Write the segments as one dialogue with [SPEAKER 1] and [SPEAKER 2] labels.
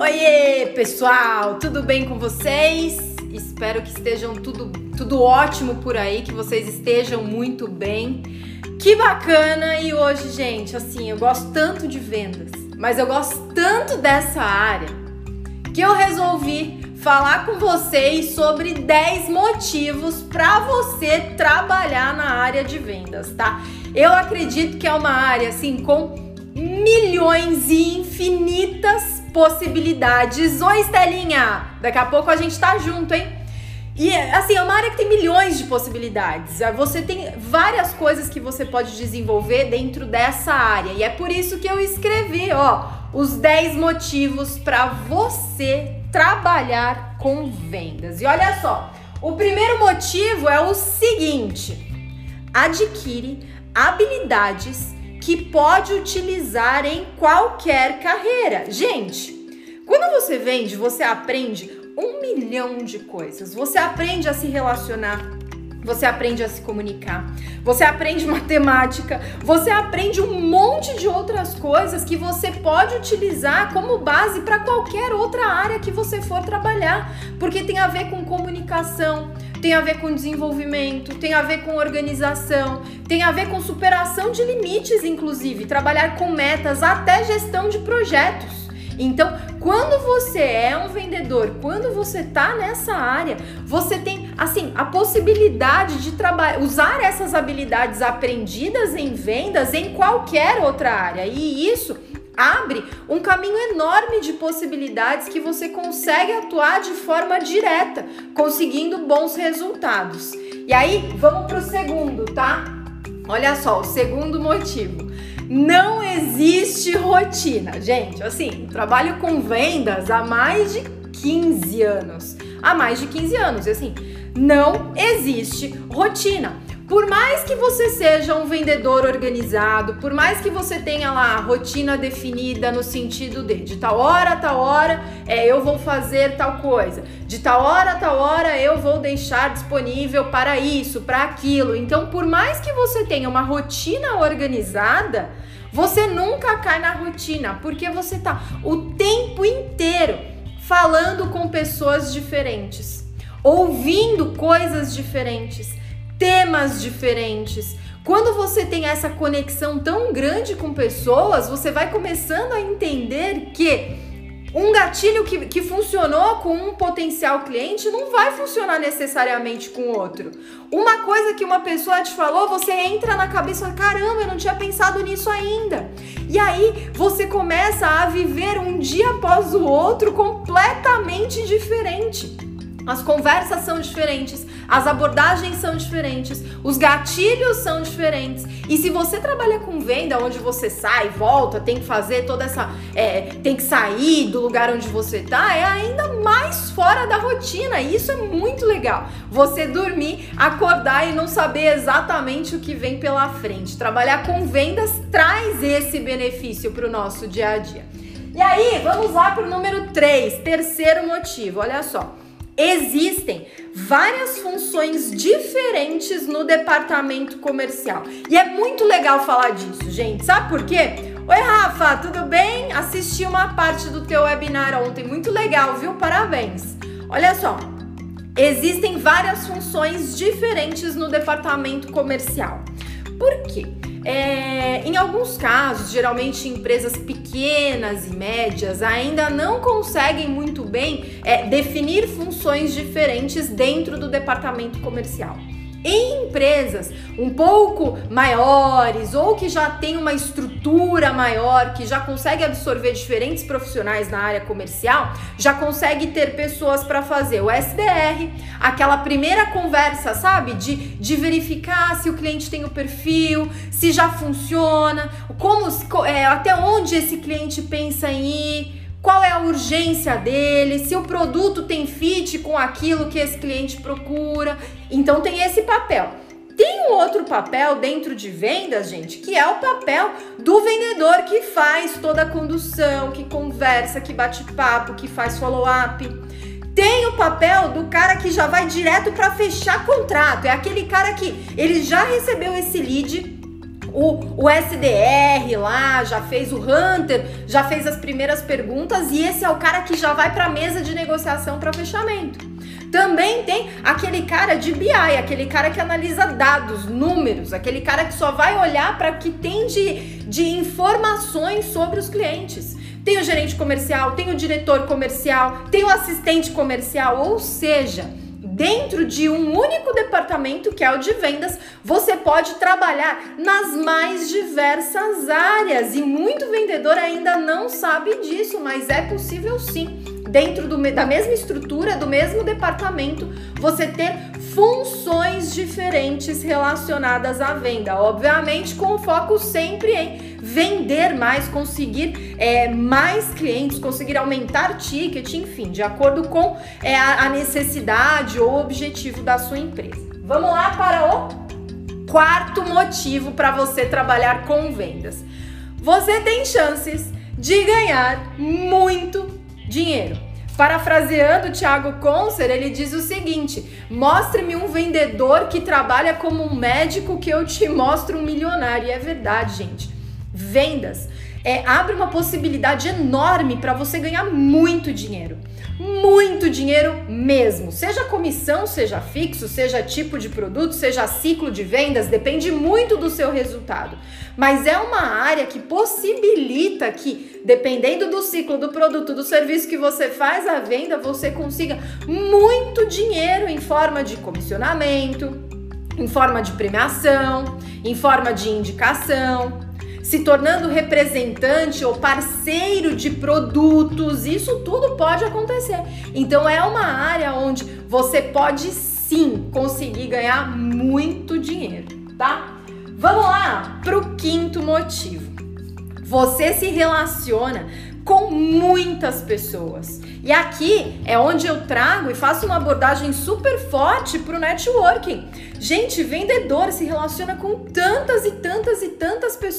[SPEAKER 1] Oiê, pessoal, tudo bem com vocês? Espero que estejam tudo, tudo ótimo por aí, que vocês estejam muito bem. Que bacana! E hoje, gente, assim, eu gosto tanto de vendas, mas eu gosto tanto dessa área que eu resolvi falar com vocês sobre 10 motivos para você trabalhar na área de vendas, tá? Eu acredito que é uma área assim com milhões e infinitas possibilidades. Oi, Estelinha! Daqui a pouco a gente tá junto, hein? E assim, é uma área que tem milhões de possibilidades. Você tem várias coisas que você pode desenvolver dentro dessa área. E é por isso que eu escrevi, ó, os 10 motivos para você trabalhar com vendas. E olha só, o primeiro motivo é o seguinte: adquire habilidades que pode utilizar em qualquer carreira. Gente, quando você vende, você aprende um milhão de coisas. Você aprende a se relacionar, você aprende a se comunicar, você aprende matemática, você aprende um monte de outras coisas que você pode utilizar como base para qualquer outra área que você for trabalhar, porque tem a ver com comunicação, tem a ver com desenvolvimento, tem a ver com organização, tem a ver com superação de limites, inclusive, trabalhar com metas, até gestão de projetos. Então, quando você é um vendedor, quando você tá nessa área, você tem assim a possibilidade de trabalhar, usar essas habilidades aprendidas em vendas em qualquer outra área. E isso abre um caminho enorme de possibilidades que você consegue atuar de forma direta, conseguindo bons resultados. E aí, vamos para o segundo, tá? Olha só, o segundo motivo. Não existe rotina. Gente, assim, trabalho com vendas há mais de 15 anos. Há mais de 15 anos, assim, não existe rotina. Por mais que você seja um vendedor organizado, por mais que você tenha lá a rotina definida no sentido de de tal hora a tal hora é, eu vou fazer tal coisa, de tal hora a tal hora eu vou deixar disponível para isso, para aquilo. Então, por mais que você tenha uma rotina organizada, você nunca cai na rotina, porque você tá o tempo inteiro falando com pessoas diferentes, ouvindo coisas diferentes temas diferentes. Quando você tem essa conexão tão grande com pessoas, você vai começando a entender que um gatilho que, que funcionou com um potencial cliente não vai funcionar necessariamente com outro. Uma coisa que uma pessoa te falou, você entra na cabeça e caramba, eu não tinha pensado nisso ainda. E aí você começa a viver um dia após o outro completamente diferente. As conversas são diferentes, as abordagens são diferentes, os gatilhos são diferentes. E se você trabalha com venda, onde você sai, volta, tem que fazer toda essa. É, tem que sair do lugar onde você tá, é ainda mais fora da rotina. E isso é muito legal. Você dormir, acordar e não saber exatamente o que vem pela frente. Trabalhar com vendas traz esse benefício para o nosso dia a dia. E aí, vamos lá para o número 3, terceiro motivo. Olha só. Existem várias funções diferentes no departamento comercial. E é muito legal falar disso, gente. Sabe por quê? Oi, Rafa, tudo bem? Assisti uma parte do teu webinar ontem, muito legal, viu? Parabéns. Olha só, existem várias funções diferentes no departamento comercial. Por quê? É, em alguns casos, geralmente empresas pequenas e médias ainda não conseguem muito bem é, definir funções diferentes dentro do departamento comercial. Em empresas um pouco maiores ou que já tem uma estrutura maior, que já consegue absorver diferentes profissionais na área comercial, já consegue ter pessoas para fazer o SDR, aquela primeira conversa, sabe? De, de verificar se o cliente tem o perfil, se já funciona, como é, até onde esse cliente pensa em ir qual é a urgência dele, se o produto tem fit com aquilo que esse cliente procura. Então tem esse papel. Tem um outro papel dentro de vendas, gente, que é o papel do vendedor que faz toda a condução, que conversa, que bate papo, que faz follow-up. Tem o papel do cara que já vai direto para fechar contrato. É aquele cara que ele já recebeu esse lead, o, o SDR lá, já fez o Hunter, já fez as primeiras perguntas e esse é o cara que já vai para a mesa de negociação para fechamento. Também tem aquele cara de BI, aquele cara que analisa dados, números, aquele cara que só vai olhar para o que tem de, de informações sobre os clientes. Tem o gerente comercial, tem o diretor comercial, tem o assistente comercial, ou seja, dentro de um único departamento, que é o de vendas, você pode trabalhar nas mais diversas áreas. E muito vendedor ainda não sabe disso, mas é possível sim. Dentro do, da mesma estrutura, do mesmo departamento, você ter funções diferentes relacionadas à venda. Obviamente, com foco sempre em vender mais, conseguir é, mais clientes, conseguir aumentar ticket, enfim, de acordo com é, a necessidade ou objetivo da sua empresa. Vamos lá para o quarto motivo para você trabalhar com vendas. Você tem chances de ganhar muito dinheiro. Parafraseando Thiago Concer, ele diz o seguinte: mostre-me um vendedor que trabalha como um médico que eu te mostro um milionário. E é verdade, gente. Vendas é, abre uma possibilidade enorme para você ganhar muito dinheiro. Muito dinheiro mesmo. Seja comissão, seja fixo, seja tipo de produto, seja ciclo de vendas, depende muito do seu resultado. Mas é uma área que possibilita que, dependendo do ciclo do produto, do serviço que você faz a venda, você consiga muito dinheiro em forma de comissionamento, em forma de premiação, em forma de indicação se tornando representante ou parceiro de produtos, isso tudo pode acontecer. Então é uma área onde você pode sim conseguir ganhar muito dinheiro, tá? Vamos lá para o quinto motivo. Você se relaciona com muitas pessoas. E aqui é onde eu trago e faço uma abordagem super forte para o networking. Gente, vendedor se relaciona com tantas e tantas e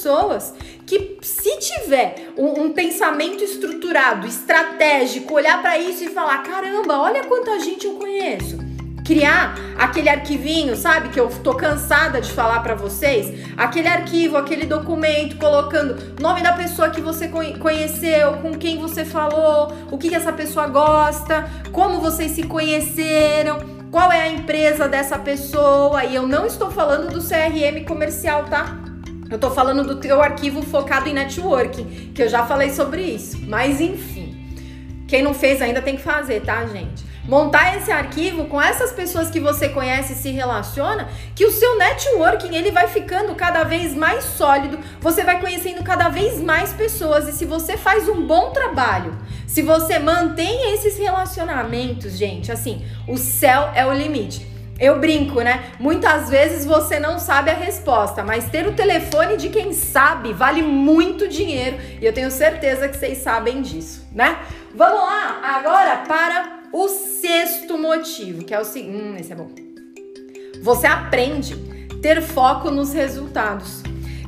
[SPEAKER 1] pessoas que se tiver um, um pensamento estruturado, estratégico, olhar para isso e falar, caramba, olha quanta gente eu conheço criar aquele arquivinho, sabe? Que eu tô cansada de falar para vocês. Aquele arquivo, aquele documento, colocando nome da pessoa que você conheceu, com quem você falou, o que, que essa pessoa gosta, como vocês se conheceram, qual é a empresa dessa pessoa. E eu não estou falando do CRM comercial, tá? Eu tô falando do teu arquivo focado em networking, que eu já falei sobre isso. Mas enfim, quem não fez ainda tem que fazer, tá, gente? montar esse arquivo com essas pessoas que você conhece e se relaciona, que o seu networking ele vai ficando cada vez mais sólido, você vai conhecendo cada vez mais pessoas e se você faz um bom trabalho, se você mantém esses relacionamentos, gente, assim, o céu é o limite. Eu brinco, né? Muitas vezes você não sabe a resposta, mas ter o telefone de quem sabe vale muito dinheiro e eu tenho certeza que vocês sabem disso, né? Vamos lá agora para o sexto motivo, que é o seguinte, hum, esse é bom. Você aprende ter foco nos resultados.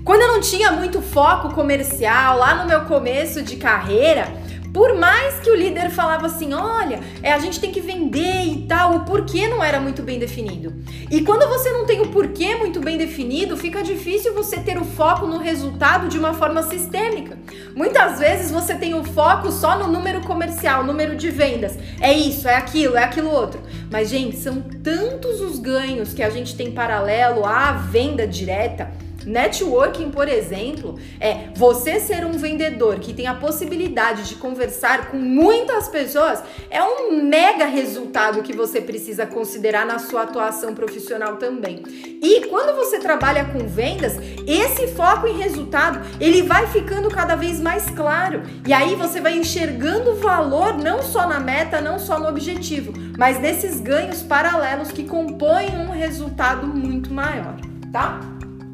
[SPEAKER 1] Quando eu não tinha muito foco comercial, lá no meu começo de carreira, por mais que o líder falava assim, olha, é, a gente tem que vender e tal, o porquê não era muito bem definido. E quando você não tem o porquê muito bem definido, fica difícil você ter o foco no resultado de uma forma sistêmica. Muitas vezes você tem o foco só no número comercial, número de vendas. É isso, é aquilo, é aquilo outro. Mas, gente, são tantos os ganhos que a gente tem paralelo à venda direta Networking, por exemplo, é você ser um vendedor que tem a possibilidade de conversar com muitas pessoas, é um mega resultado que você precisa considerar na sua atuação profissional também. E quando você trabalha com vendas, esse foco em resultado, ele vai ficando cada vez mais claro. E aí você vai enxergando valor não só na meta, não só no objetivo, mas nesses ganhos paralelos que compõem um resultado muito maior, tá?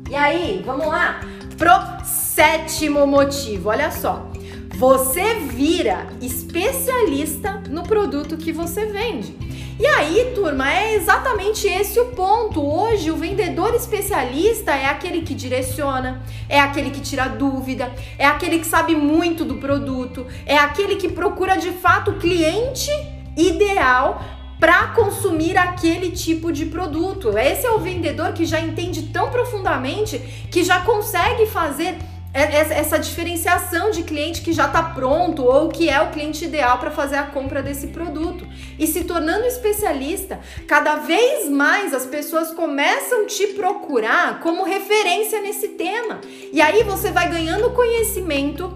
[SPEAKER 1] E aí, vamos lá pro sétimo motivo. Olha só. Você vira especialista no produto que você vende. E aí, turma, é exatamente esse o ponto. Hoje, o vendedor especialista é aquele que direciona, é aquele que tira dúvida, é aquele que sabe muito do produto, é aquele que procura de fato o cliente ideal para consumir aquele tipo de produto. Esse é o vendedor que já entende tão profundamente que já consegue fazer essa diferenciação de cliente que já está pronto ou que é o cliente ideal para fazer a compra desse produto. E se tornando especialista, cada vez mais as pessoas começam a te procurar como referência nesse tema. E aí você vai ganhando conhecimento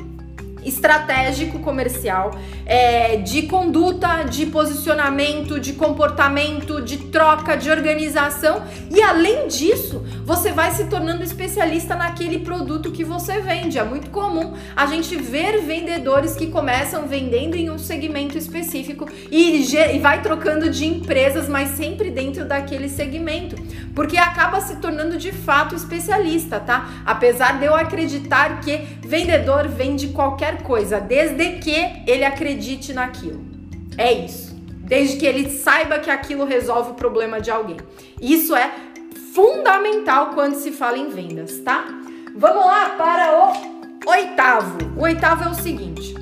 [SPEAKER 1] estratégico comercial, é, de conduta, de posicionamento, de comportamento, de troca, de organização. E além disso, você vai se tornando especialista naquele produto que você vende. É muito comum a gente ver vendedores que começam vendendo em um segmento específico e, e vai trocando de empresas, mas sempre dentro daquele segmento, porque acaba se tornando de fato especialista, tá? Apesar de eu acreditar que vendedor vende qualquer coisa, desde que ele acredite naquilo. É isso. Desde que ele saiba que aquilo resolve o problema de alguém. Isso é fundamental quando se fala em vendas, tá? Vamos lá para o oitavo. O oitavo é o seguinte: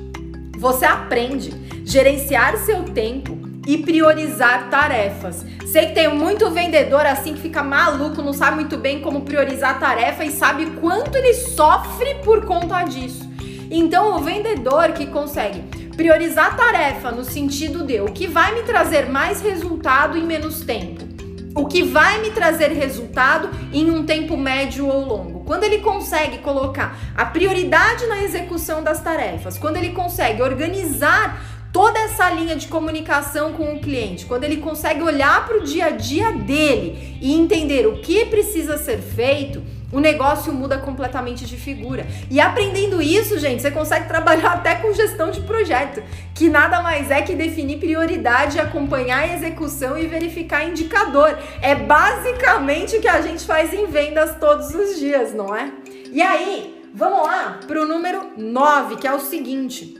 [SPEAKER 1] você aprende gerenciar seu tempo e priorizar tarefas. Sei que tem muito vendedor assim que fica maluco, não sabe muito bem como priorizar tarefa e sabe quanto ele sofre por conta disso. Então, o vendedor que consegue priorizar tarefa no sentido de o que vai me trazer mais resultado em menos tempo, o que vai me trazer resultado em um tempo médio ou longo. Quando ele consegue colocar a prioridade na execução das tarefas, quando ele consegue organizar toda essa linha de comunicação com o cliente, quando ele consegue olhar para o dia a dia dele e entender o que precisa ser feito, o negócio muda completamente de figura. E aprendendo isso, gente, você consegue trabalhar até com gestão de projeto, que nada mais é que definir prioridade, acompanhar a execução e verificar indicador. É basicamente o que a gente faz em vendas todos os dias, não é? E aí, vamos lá para o número 9, que é o seguinte: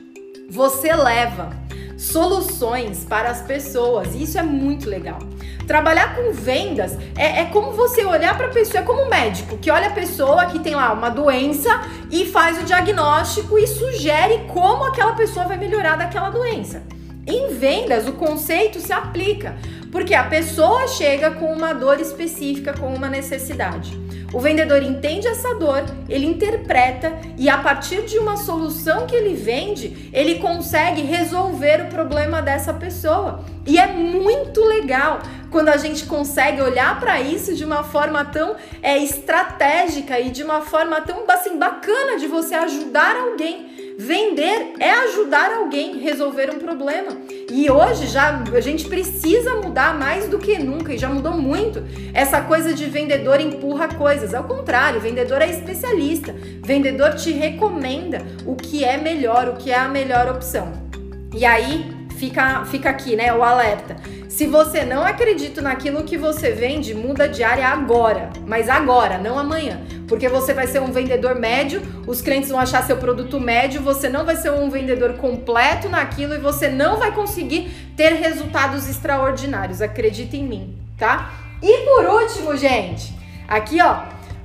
[SPEAKER 1] você leva soluções para as pessoas. E isso é muito legal. Trabalhar com vendas é, é como você olhar para a pessoa, é como um médico que olha a pessoa que tem lá uma doença e faz o diagnóstico e sugere como aquela pessoa vai melhorar daquela doença. Em vendas, o conceito se aplica, porque a pessoa chega com uma dor específica, com uma necessidade. O vendedor entende essa dor, ele interpreta e a partir de uma solução que ele vende, ele consegue resolver o problema dessa pessoa. E é muito legal quando a gente consegue olhar para isso de uma forma tão é, estratégica e de uma forma tão assim bacana de você ajudar alguém. Vender é ajudar alguém resolver um problema. E hoje já a gente precisa mudar mais do que nunca e já mudou muito essa coisa de vendedor empurra coisas. Ao contrário, vendedor é especialista. Vendedor te recomenda o que é melhor, o que é a melhor opção. E aí fica, fica aqui, né, o alerta. Se você não acredita naquilo que você vende, muda de área agora, mas agora, não amanhã, porque você vai ser um vendedor médio, os clientes vão achar seu produto médio, você não vai ser um vendedor completo naquilo e você não vai conseguir ter resultados extraordinários. Acredita em mim, tá? E por último, gente, aqui ó,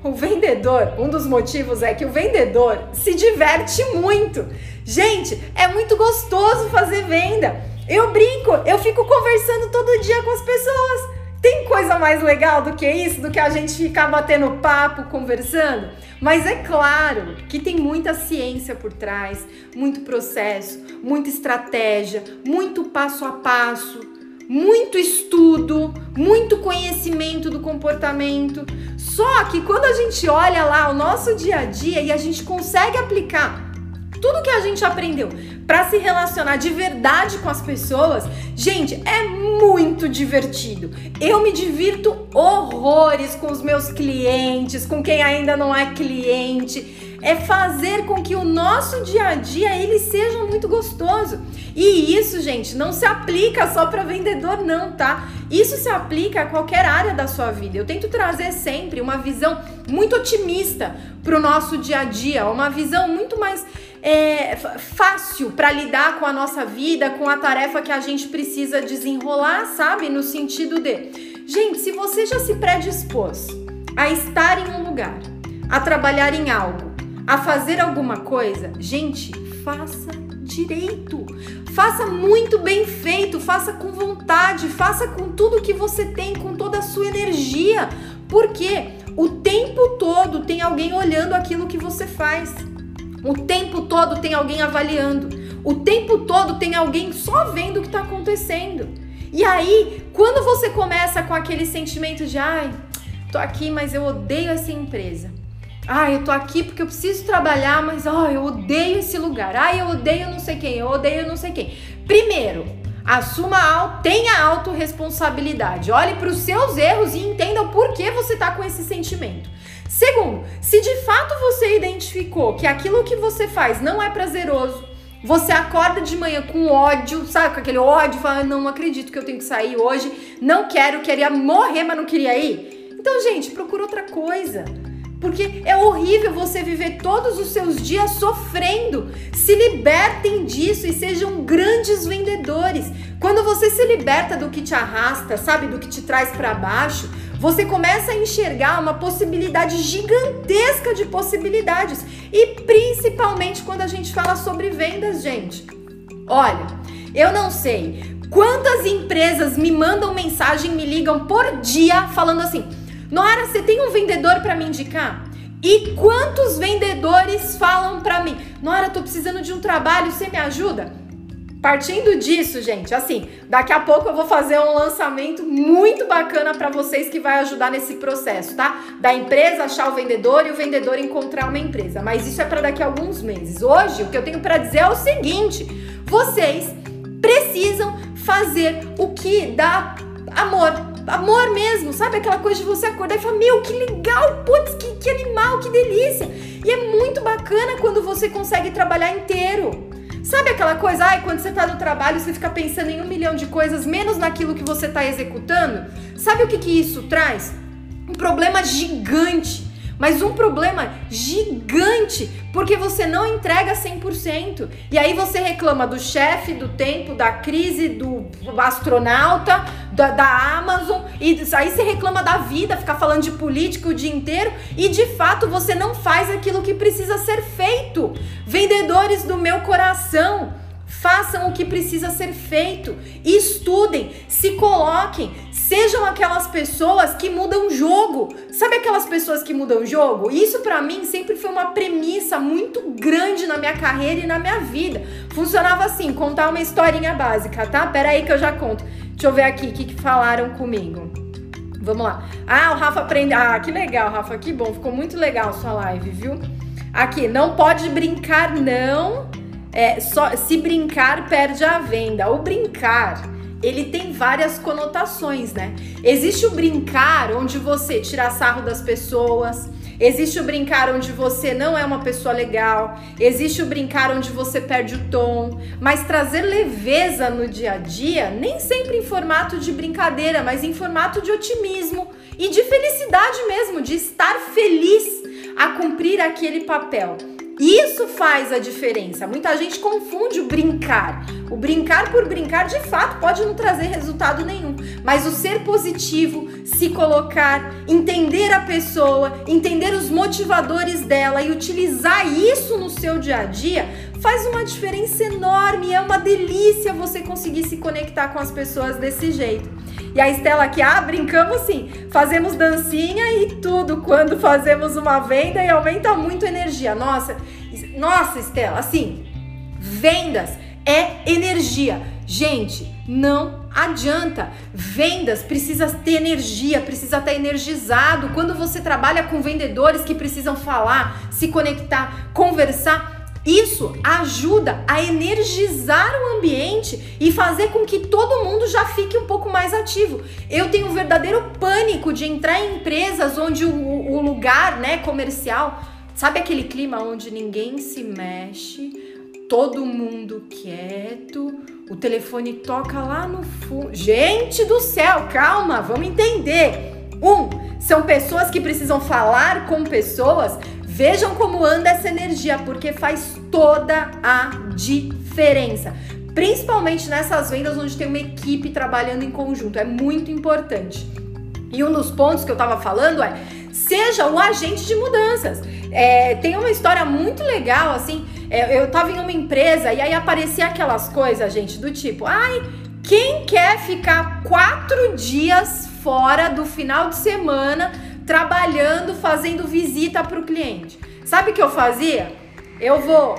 [SPEAKER 1] o vendedor, um dos motivos é que o vendedor se diverte muito. Gente, é muito gostoso fazer venda. Eu brinco, eu fico conversando todo dia com as pessoas. Tem coisa mais legal do que isso, do que a gente ficar batendo papo, conversando? Mas é claro que tem muita ciência por trás, muito processo, muita estratégia, muito passo a passo, muito estudo, muito conhecimento do comportamento. Só que quando a gente olha lá o nosso dia a dia e a gente consegue aplicar tudo que a gente aprendeu para se relacionar de verdade com as pessoas, gente, é muito divertido. Eu me divirto horrores com os meus clientes, com quem ainda não é cliente é fazer com que o nosso dia a dia ele seja muito gostoso. E isso, gente, não se aplica só para vendedor não, tá? Isso se aplica a qualquer área da sua vida. Eu tento trazer sempre uma visão muito otimista para o nosso dia a dia, uma visão muito mais é, fácil para lidar com a nossa vida, com a tarefa que a gente precisa desenrolar, sabe? No sentido de, gente, se você já se predispôs a estar em um lugar, a trabalhar em algo, a fazer alguma coisa, gente, faça direito. Faça muito bem feito, faça com vontade, faça com tudo que você tem, com toda a sua energia. Porque o tempo todo tem alguém olhando aquilo que você faz. O tempo todo tem alguém avaliando. O tempo todo tem alguém só vendo o que está acontecendo. E aí, quando você começa com aquele sentimento de ai, tô aqui, mas eu odeio essa empresa. Ah, eu tô aqui porque eu preciso trabalhar, mas oh, eu odeio esse lugar. Ah, eu odeio não sei quem, eu odeio não sei quem. Primeiro, assuma, tenha autorresponsabilidade. Olhe para os seus erros e entenda o porquê você tá com esse sentimento. Segundo, se de fato você identificou que aquilo que você faz não é prazeroso, você acorda de manhã com ódio, sabe? Com aquele ódio, fala, não acredito que eu tenho que sair hoje, não quero, queria morrer, mas não queria ir. Então, gente, procura outra coisa. Porque é horrível você viver todos os seus dias sofrendo. Se libertem disso e sejam grandes vendedores. Quando você se liberta do que te arrasta, sabe, do que te traz para baixo, você começa a enxergar uma possibilidade gigantesca de possibilidades. E principalmente quando a gente fala sobre vendas, gente. Olha, eu não sei quantas empresas me mandam mensagem, me ligam por dia falando assim: Nora, você tem um vendedor para me indicar? E quantos vendedores falam para mim? Nora, tô precisando de um trabalho, você me ajuda? Partindo disso, gente, assim, daqui a pouco eu vou fazer um lançamento muito bacana para vocês que vai ajudar nesse processo, tá? Da empresa achar o vendedor e o vendedor encontrar uma empresa. Mas isso é para daqui a alguns meses. Hoje, o que eu tenho para dizer é o seguinte: vocês precisam fazer o que dá amor amor mesmo, sabe? Aquela coisa de você acordar e falar: Meu, que legal, putz, que, que animal, que delícia. E é muito bacana quando você consegue trabalhar inteiro. Sabe aquela coisa, ai, quando você tá no trabalho, você fica pensando em um milhão de coisas, menos naquilo que você tá executando? Sabe o que, que isso traz? Um problema gigante mas um problema gigante, porque você não entrega 100%. E aí você reclama do chefe, do tempo, da crise, do astronauta, da, da Amazon, e aí você reclama da vida, ficar falando de política o dia inteiro, e de fato você não faz aquilo que precisa ser feito. Vendedores do meu coração, façam o que precisa ser feito, estudem, se coloquem, sejam aquelas pessoas que mudam o jogo. Sabe aquelas pessoas que mudam o jogo? Isso para mim sempre foi uma premissa muito grande na minha carreira e na minha vida. Funcionava assim, contar uma historinha básica, tá? Pera aí que eu já conto. Deixa eu ver aqui o que, que falaram comigo. Vamos lá. Ah, o Rafa aprende. Ah, que legal, Rafa, que bom. Ficou muito legal sua live, viu? Aqui, não pode brincar, não. É, só, se brincar, perde a venda. O brincar ele tem várias conotações, né? Existe o brincar onde você tira sarro das pessoas, existe o brincar onde você não é uma pessoa legal, existe o brincar onde você perde o tom, mas trazer leveza no dia a dia, nem sempre em formato de brincadeira, mas em formato de otimismo e de felicidade mesmo, de estar feliz a cumprir aquele papel. Isso faz a diferença. Muita gente confunde o brincar. O brincar por brincar, de fato, pode não trazer resultado nenhum. Mas o ser positivo, se colocar, entender a pessoa, entender os motivadores dela e utilizar isso no seu dia a dia, faz uma diferença enorme. É uma delícia você conseguir se conectar com as pessoas desse jeito. E a Estela aqui, ah, brincamos sim, fazemos dancinha e tudo quando fazemos uma venda e aumenta muito a energia. Nossa, nossa, Estela, assim, vendas é energia. Gente, não adianta. Vendas precisa ter energia, precisa estar energizado. Quando você trabalha com vendedores que precisam falar, se conectar, conversar, isso ajuda a energizar o ambiente e fazer com que todo mundo já fique um pouco mais ativo. Eu tenho um verdadeiro pânico de entrar em empresas onde o, o lugar né, comercial, sabe aquele clima onde ninguém se mexe, todo mundo quieto, o telefone toca lá no fundo. Gente do céu, calma, vamos entender. Um, são pessoas que precisam falar com pessoas Vejam como anda essa energia, porque faz toda a diferença. Principalmente nessas vendas onde tem uma equipe trabalhando em conjunto, é muito importante. E um dos pontos que eu estava falando é: seja o agente de mudanças. É, tem uma história muito legal, assim. É, eu tava em uma empresa e aí aparecia aquelas coisas, gente, do tipo, ai, quem quer ficar quatro dias fora do final de semana trabalhando, fazendo visita para o cliente? Sabe o que eu fazia? Eu vou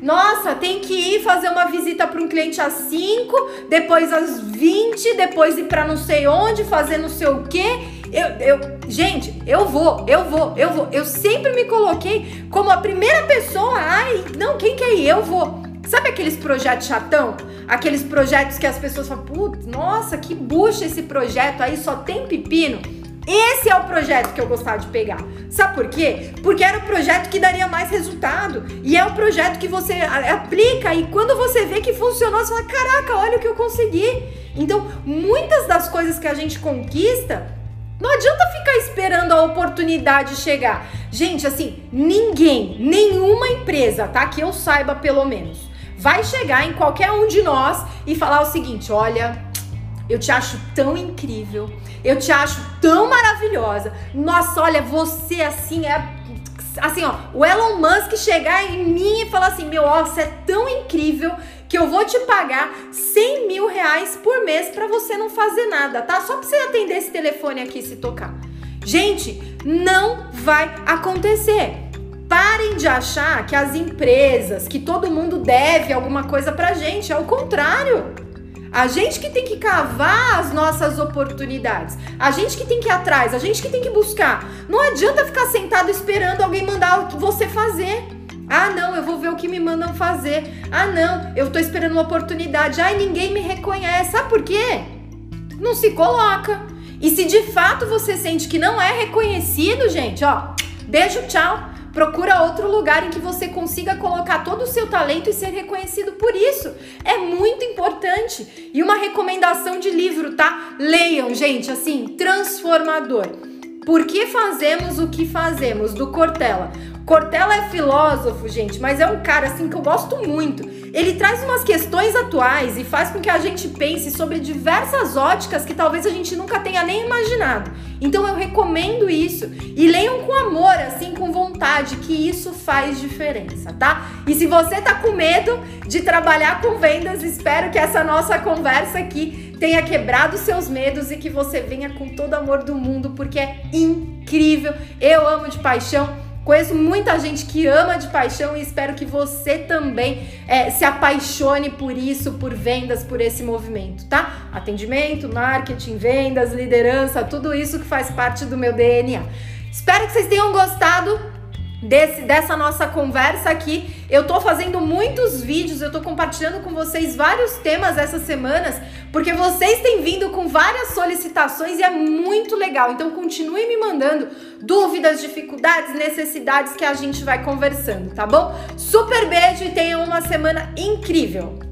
[SPEAKER 1] nossa, tem que ir fazer uma visita para um cliente às 5, depois às 20, depois ir para não sei onde, fazer não sei o quê. Eu, eu, gente, eu vou, eu vou, eu vou. Eu sempre me coloquei como a primeira pessoa. Ai, não, quem quer ir? Eu vou. Sabe aqueles projetos chatão? Aqueles projetos que as pessoas falam, putz, nossa, que bucha esse projeto aí, só tem pepino. Esse é o projeto que eu gostava de pegar. Sabe por quê? Porque era o projeto que daria mais resultado. E é o projeto que você aplica e quando você vê que funcionou, você fala: caraca, olha o que eu consegui. Então, muitas das coisas que a gente conquista, não adianta ficar esperando a oportunidade chegar. Gente, assim, ninguém, nenhuma empresa, tá? Que eu saiba pelo menos, vai chegar em qualquer um de nós e falar o seguinte: olha, eu te acho tão incrível. Eu te acho tão maravilhosa. Nossa, olha, você assim é. Assim, ó, o Elon Musk chegar em mim e falar assim: Meu, ó, você é tão incrível que eu vou te pagar 100 mil reais por mês para você não fazer nada, tá? Só pra você atender esse telefone aqui se tocar. Gente, não vai acontecer. Parem de achar que as empresas, que todo mundo deve alguma coisa pra gente. É o contrário. A gente que tem que cavar as nossas oportunidades. A gente que tem que ir atrás, a gente que tem que buscar. Não adianta ficar sentado esperando alguém mandar você fazer. Ah, não, eu vou ver o que me mandam fazer. Ah, não, eu tô esperando uma oportunidade. Ai, ninguém me reconhece. Sabe por quê? Não se coloca. E se de fato você sente que não é reconhecido, gente, ó, beijo, tchau. Procura outro lugar em que você consiga colocar todo o seu talento e ser reconhecido por isso. É muito importante. E uma recomendação de livro, tá? Leiam, gente, assim, transformador. Por que fazemos o que fazemos? Do Cortella. Cortella é filósofo, gente, mas é um cara assim que eu gosto muito. Ele traz umas questões atuais e faz com que a gente pense sobre diversas óticas que talvez a gente nunca tenha nem imaginado. Então eu recomendo isso e leiam com amor, assim, com vontade, que isso faz diferença, tá? E se você tá com medo de trabalhar com vendas, espero que essa nossa conversa aqui tenha quebrado seus medos e que você venha com todo amor do mundo, porque é incrível. Eu amo de paixão Conheço muita gente que ama de paixão e espero que você também é, se apaixone por isso, por vendas, por esse movimento, tá? Atendimento, marketing, vendas, liderança, tudo isso que faz parte do meu DNA. Espero que vocês tenham gostado desse, dessa nossa conversa aqui. Eu tô fazendo muitos vídeos, eu tô compartilhando com vocês vários temas essas semanas, porque vocês têm vindo com várias solicitações e é muito legal. Então continue me mandando dúvidas, dificuldades, necessidades que a gente vai conversando, tá bom? Super beijo e tenham uma semana incrível!